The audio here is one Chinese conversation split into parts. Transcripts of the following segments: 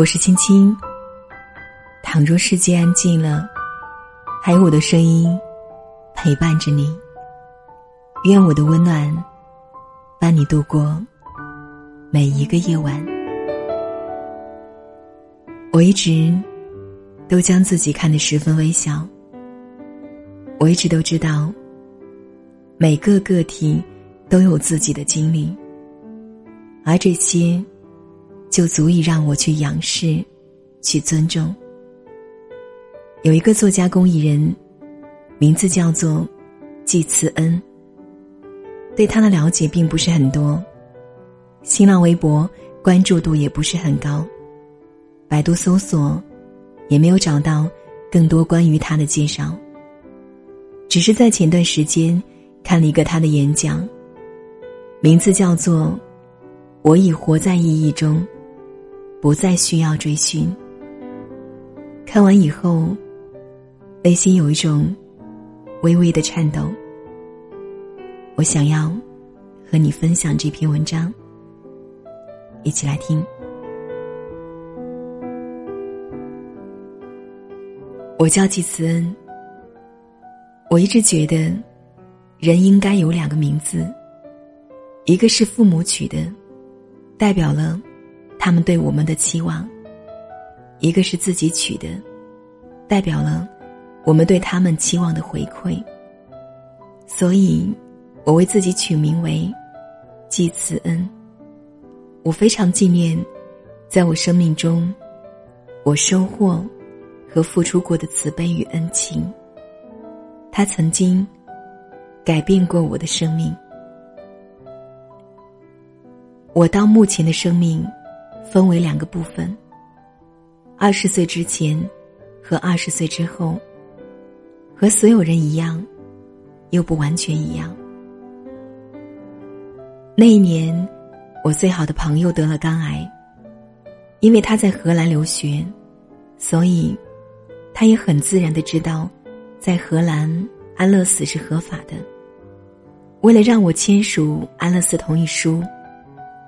我是青青。倘若世界安静了，还有我的声音陪伴着你。愿我的温暖伴你度过每一个夜晚。我一直都将自己看得十分微小。我一直都知道，每个个体都有自己的经历，而这些。就足以让我去仰视，去尊重。有一个作家公益人，名字叫做季慈恩。对他的了解并不是很多，新浪微博关注度也不是很高，百度搜索也没有找到更多关于他的介绍。只是在前段时间看了一个他的演讲，名字叫做《我已活在意义中》。不再需要追寻。看完以后，内心有一种微微的颤抖。我想要和你分享这篇文章，一起来听。我叫季慈恩。我一直觉得，人应该有两个名字，一个是父母取的，代表了。他们对我们的期望，一个是自己取的，代表了我们对他们期望的回馈。所以，我为自己取名为季慈恩。我非常纪念，在我生命中，我收获和付出过的慈悲与恩情。他曾经改变过我的生命。我到目前的生命。分为两个部分。二十岁之前和二十岁之后，和所有人一样，又不完全一样。那一年，我最好的朋友得了肝癌。因为他在荷兰留学，所以他也很自然的知道，在荷兰安乐死是合法的。为了让我签署安乐死同意书，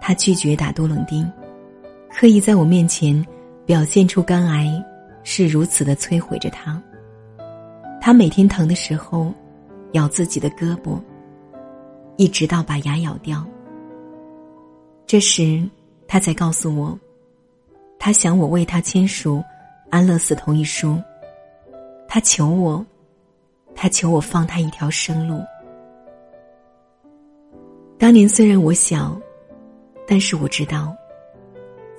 他拒绝打杜冷丁。刻意在我面前表现出肝癌是如此的摧毁着他。他每天疼的时候，咬自己的胳膊，一直到把牙咬掉。这时，他才告诉我，他想我为他签署安乐死同意书。他求我，他求我放他一条生路。当年虽然我小，但是我知道。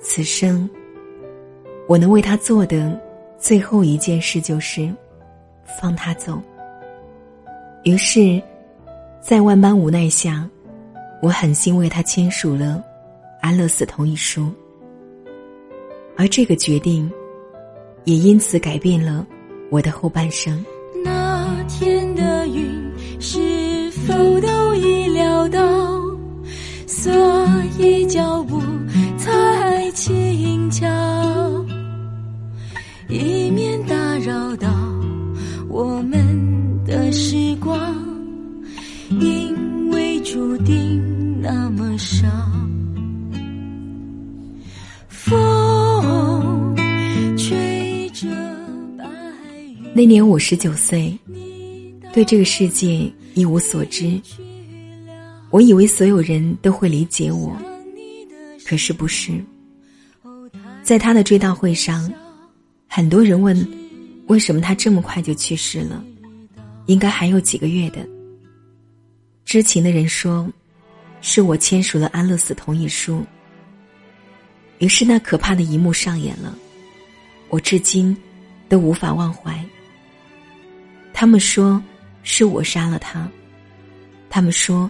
此生，我能为他做的最后一件事就是放他走。于是，在万般无奈下，我狠心为他签署了安乐死同意书。而这个决定，也因此改变了我的后半生。那天的云是否都已料到？所以脚步。以免打扰到我们的时光，因为注定那么少。那年我十九岁，对这个世界一无所知。我以为所有人都会理解我，可是不是。在他的追悼会上，很多人问：为什么他这么快就去世了？应该还有几个月的。知情的人说：“是我签署了安乐死同意书。”于是那可怕的一幕上演了，我至今都无法忘怀。他们说是我杀了他，他们说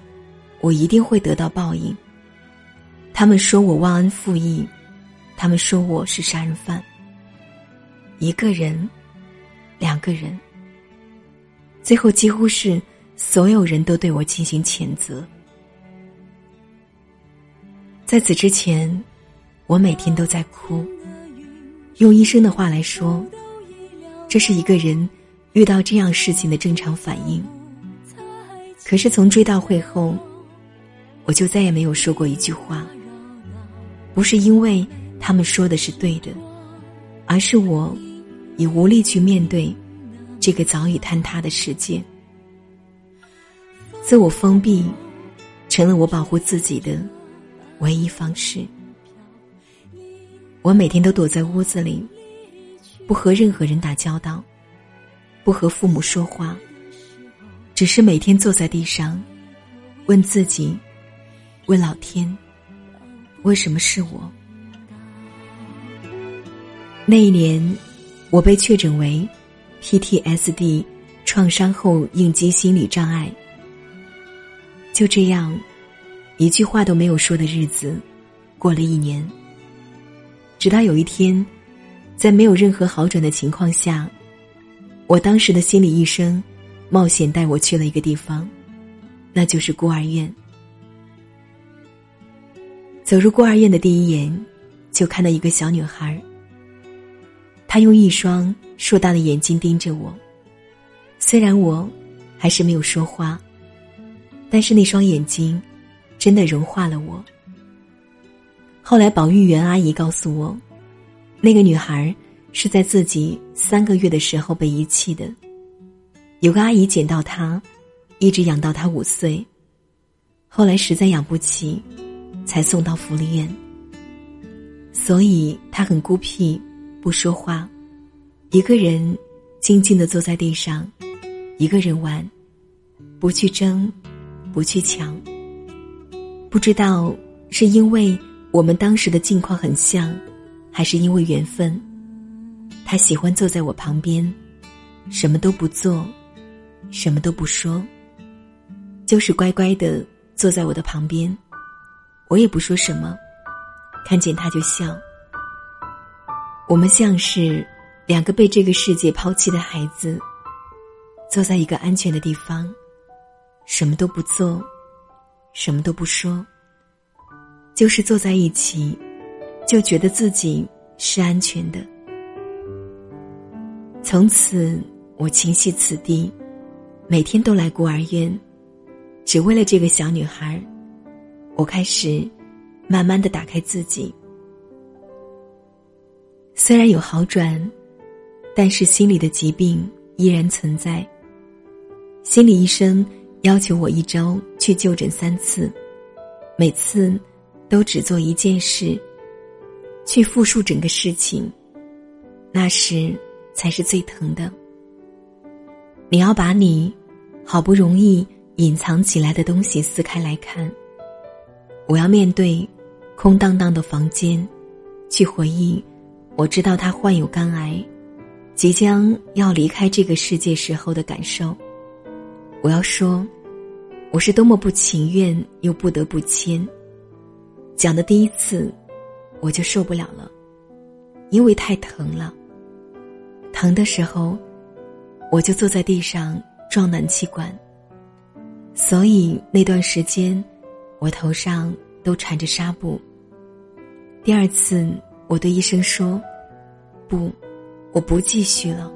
我一定会得到报应，他们说我忘恩负义。他们说我是杀人犯。一个人，两个人，最后几乎是所有人都对我进行谴责。在此之前，我每天都在哭。用医生的话来说，这是一个人遇到这样事情的正常反应。可是从追悼会后，我就再也没有说过一句话。不是因为。他们说的是对的，而是我已无力去面对这个早已坍塌的世界。自我封闭，成了我保护自己的唯一方式。我每天都躲在屋子里，不和任何人打交道，不和父母说话，只是每天坐在地上，问自己，问老天，为什么是我？那一年，我被确诊为 PTSD 创伤后应激心理障碍。就这样，一句话都没有说的日子，过了一年。直到有一天，在没有任何好转的情况下，我当时的心理医生冒险带我去了一个地方，那就是孤儿院。走入孤儿院的第一眼，就看到一个小女孩。他用一双硕大的眼睛盯着我，虽然我还是没有说话。但是那双眼睛，真的融化了我。后来保育员阿姨告诉我，那个女孩是在自己三个月的时候被遗弃的，有个阿姨捡到她，一直养到她五岁，后来实在养不起，才送到福利院。所以她很孤僻，不说话，一个人静静的坐在地上，一个人玩，不去争。不去抢。不知道是因为我们当时的境况很像，还是因为缘分。他喜欢坐在我旁边，什么都不做，什么都不说，就是乖乖的坐在我的旁边。我也不说什么，看见他就笑。我们像是两个被这个世界抛弃的孩子，坐在一个安全的地方。什么都不做，什么都不说，就是坐在一起，就觉得自己是安全的。从此，我情系此地，每天都来孤儿院，只为了这个小女孩。我开始慢慢的打开自己，虽然有好转，但是心里的疾病依然存在。心理医生。要求我一周去就诊三次，每次都只做一件事，去复述整个事情。那时才是最疼的。你要把你好不容易隐藏起来的东西撕开来看。我要面对空荡荡的房间，去回忆我知道他患有肝癌，即将要离开这个世界时候的感受。我要说。我是多么不情愿又不得不签。讲的第一次，我就受不了了，因为太疼了。疼的时候，我就坐在地上撞暖气管。所以那段时间，我头上都缠着纱布。第二次，我对医生说：“不，我不继续了。”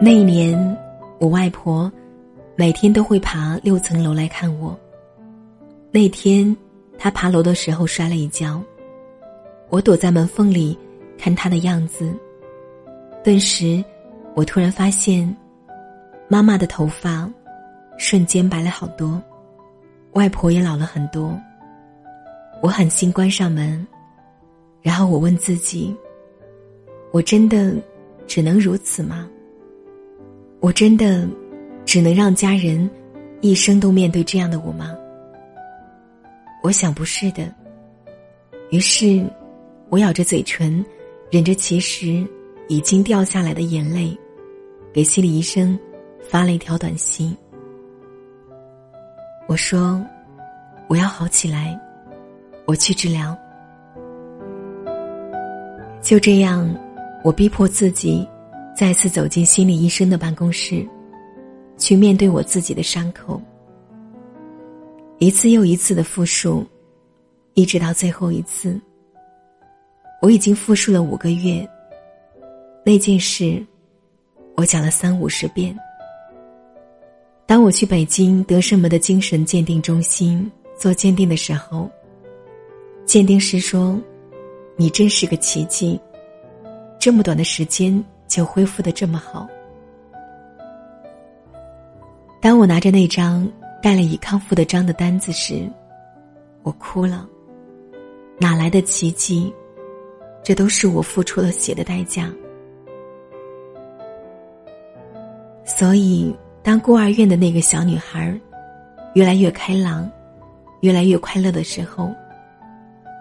那一年，我外婆。每天都会爬六层楼来看我。那天，她爬楼的时候摔了一跤，我躲在门缝里看她的样子。顿时，我突然发现，妈妈的头发瞬间白了好多，外婆也老了很多。我狠心关上门，然后我问自己：我真的只能如此吗？我真的？只能让家人一生都面对这样的我吗？我想不是的。于是，我咬着嘴唇，忍着其实已经掉下来的眼泪，给心理医生发了一条短信。我说：“我要好起来，我去治疗。”就这样，我逼迫自己再次走进心理医生的办公室。去面对我自己的伤口，一次又一次的复述，一直到最后一次。我已经复述了五个月。那件事，我讲了三五十遍。当我去北京德胜门的精神鉴定中心做鉴定的时候，鉴定师说：“你真是个奇迹，这么短的时间就恢复的这么好。当我拿着那张盖了已康复的章的单子时，我哭了。哪来的奇迹？这都是我付出了血的代价。所以，当孤儿院的那个小女孩越来越开朗、越来越快乐的时候，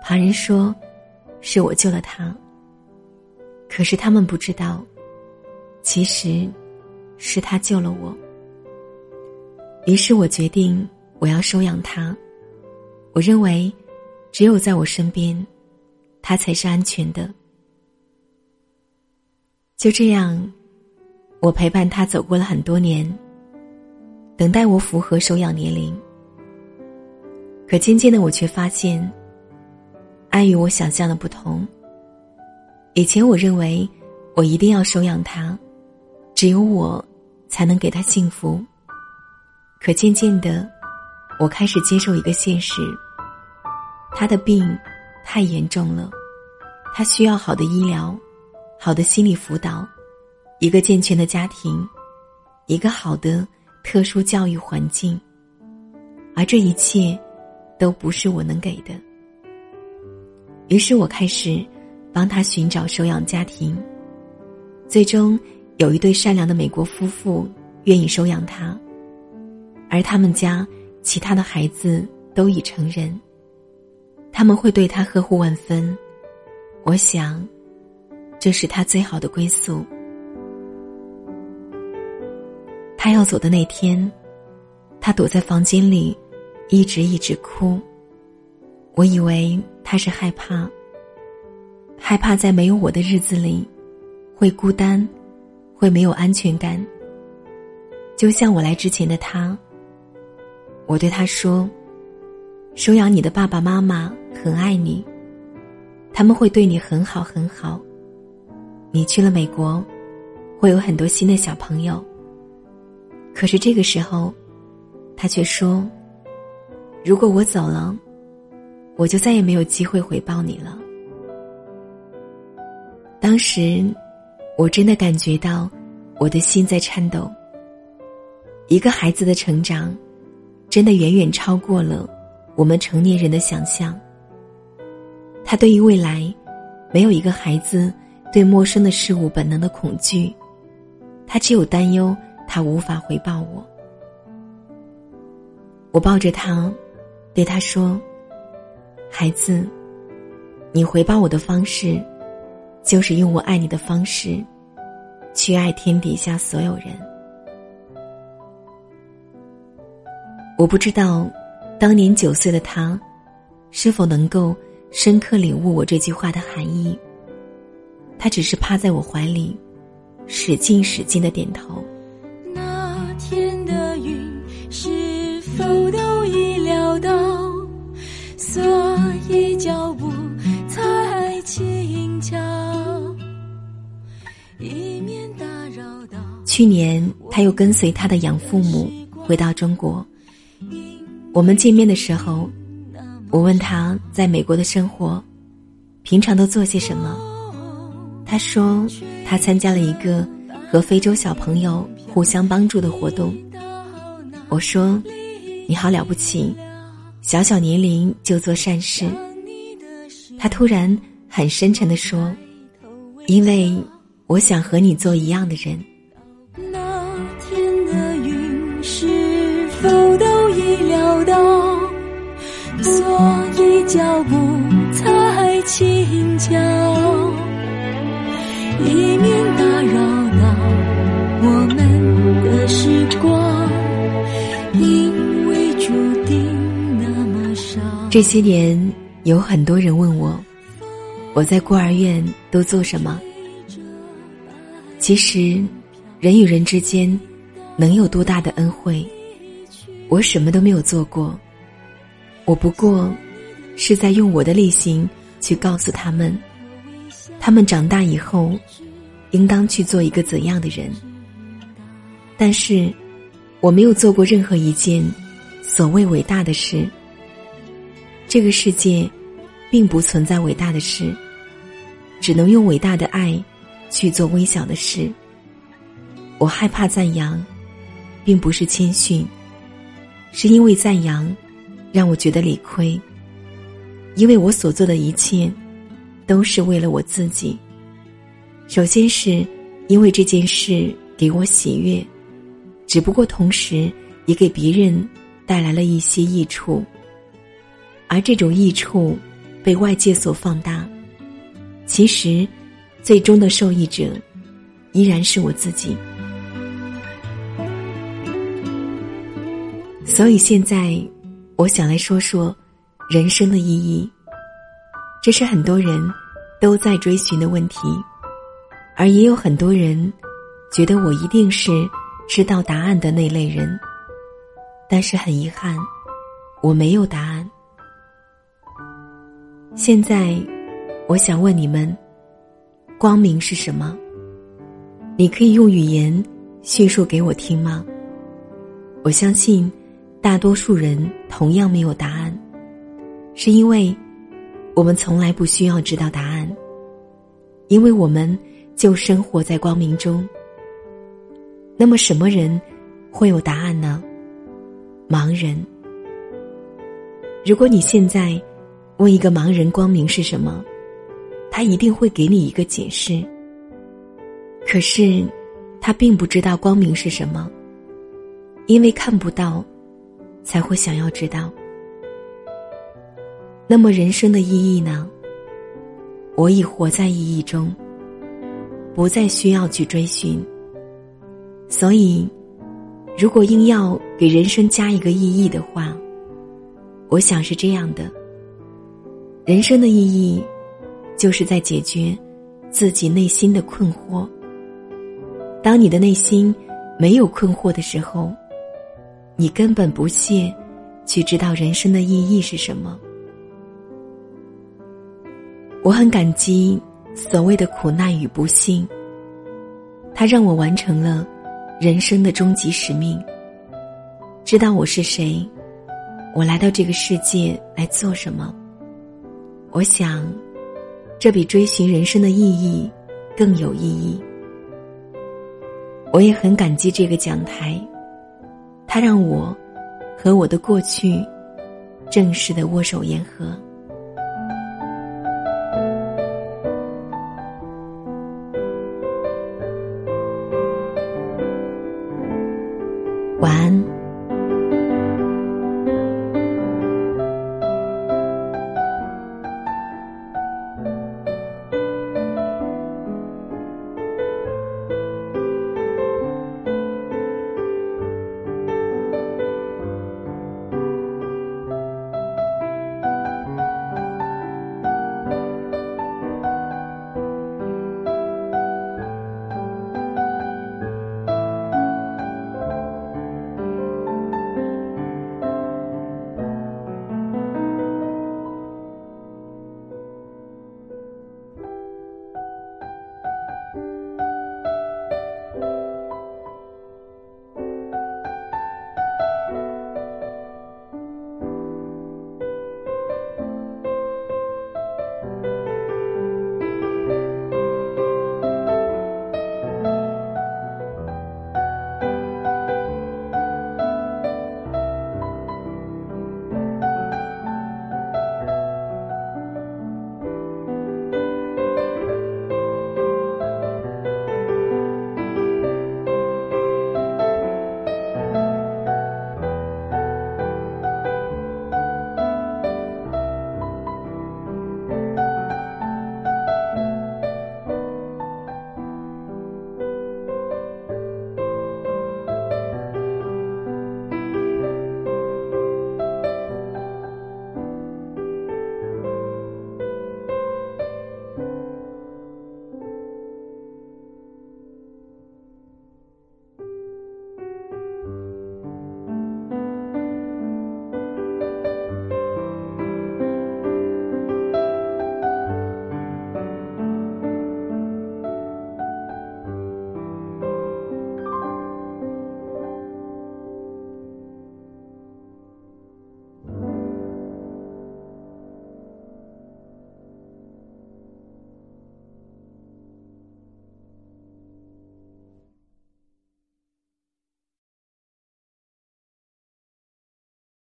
旁人说是我救了他。可是他们不知道，其实是他救了我。于是我决定，我要收养他。我认为，只有在我身边，他才是安全的。就这样，我陪伴他走过了很多年。等待我符合收养年龄，可渐渐的，我却发现，爱与我想象的不同。以前我认为，我一定要收养他，只有我才能给他幸福。可渐渐的，我开始接受一个现实：他的病太严重了，他需要好的医疗、好的心理辅导、一个健全的家庭、一个好的特殊教育环境，而这一切都不是我能给的。于是我开始帮他寻找收养家庭，最终有一对善良的美国夫妇愿意收养他。而他们家其他的孩子都已成人，他们会对他呵护万分。我想，这是他最好的归宿。他要走的那天，他躲在房间里，一直一直哭。我以为他是害怕，害怕在没有我的日子里，会孤单，会没有安全感。就像我来之前的他。我对他说：“收养你的爸爸妈妈很爱你，他们会对你很好很好。你去了美国，会有很多新的小朋友。可是这个时候，他却说：如果我走了，我就再也没有机会回报你了。当时，我真的感觉到我的心在颤抖。一个孩子的成长。”真的远远超过了我们成年人的想象。他对于未来，没有一个孩子对陌生的事物本能的恐惧，他只有担忧他无法回报我。我抱着他，对他说：“孩子，你回报我的方式，就是用我爱你的方式，去爱天底下所有人。”我不知道，当年九岁的他，是否能够深刻领悟我这句话的含义。他只是趴在我怀里，使劲使劲的点头。那天的云是否都已料到，所去年，他又跟随他的养父母回到中国。我们见面的时候，我问他在美国的生活，平常都做些什么。他说他参加了一个和非洲小朋友互相帮助的活动。我说你好了不起，小小年龄就做善事。他突然很深沉的说：“因为我想和你做一样的人。”已料到，所以脚步才轻巧，以免打扰到我们的时光，因为注定那么少。这些年，有很多人问我，我在孤儿院都做什么？其实，人与人之间，能有多大的恩惠？我什么都没有做过，我不过是在用我的力行去告诉他们，他们长大以后应当去做一个怎样的人。但是我没有做过任何一件所谓伟大的事。这个世界并不存在伟大的事，只能用伟大的爱去做微小的事。我害怕赞扬，并不是谦逊，是因为赞扬让我觉得理亏。因为我所做的一切都是为了我自己。首先是因为这件事给我喜悦，只不过同时也给别人带来了一些益处，而这种益处被外界所放大。其实，最终的受益者依然是我自己。所以现在，我想来说说人生的意义。这是很多人都在追寻的问题，而也有很多人觉得我一定是知道答案的那类人。但是很遗憾，我没有答案。现在，我想问你们：光明是什么？你可以用语言叙述给我听吗？我相信。大多数人同样没有答案，是因为我们从来不需要知道答案，因为我们就生活在光明中。那么，什么人会有答案呢？盲人。如果你现在问一个盲人光明是什么，他一定会给你一个解释。可是，他并不知道光明是什么，因为看不到。才会想要知道。那么人生的意义呢？我已活在意义中，不再需要去追寻。所以，如果硬要给人生加一个意义的话，我想是这样的：人生的意义，就是在解决自己内心的困惑。当你的内心没有困惑的时候。你根本不屑去知道人生的意义是什么。我很感激所谓的苦难与不幸，它让我完成了人生的终极使命。知道我是谁，我来到这个世界来做什么？我想，这比追寻人生的意义更有意义。我也很感激这个讲台。他让我和我的过去正式的握手言和。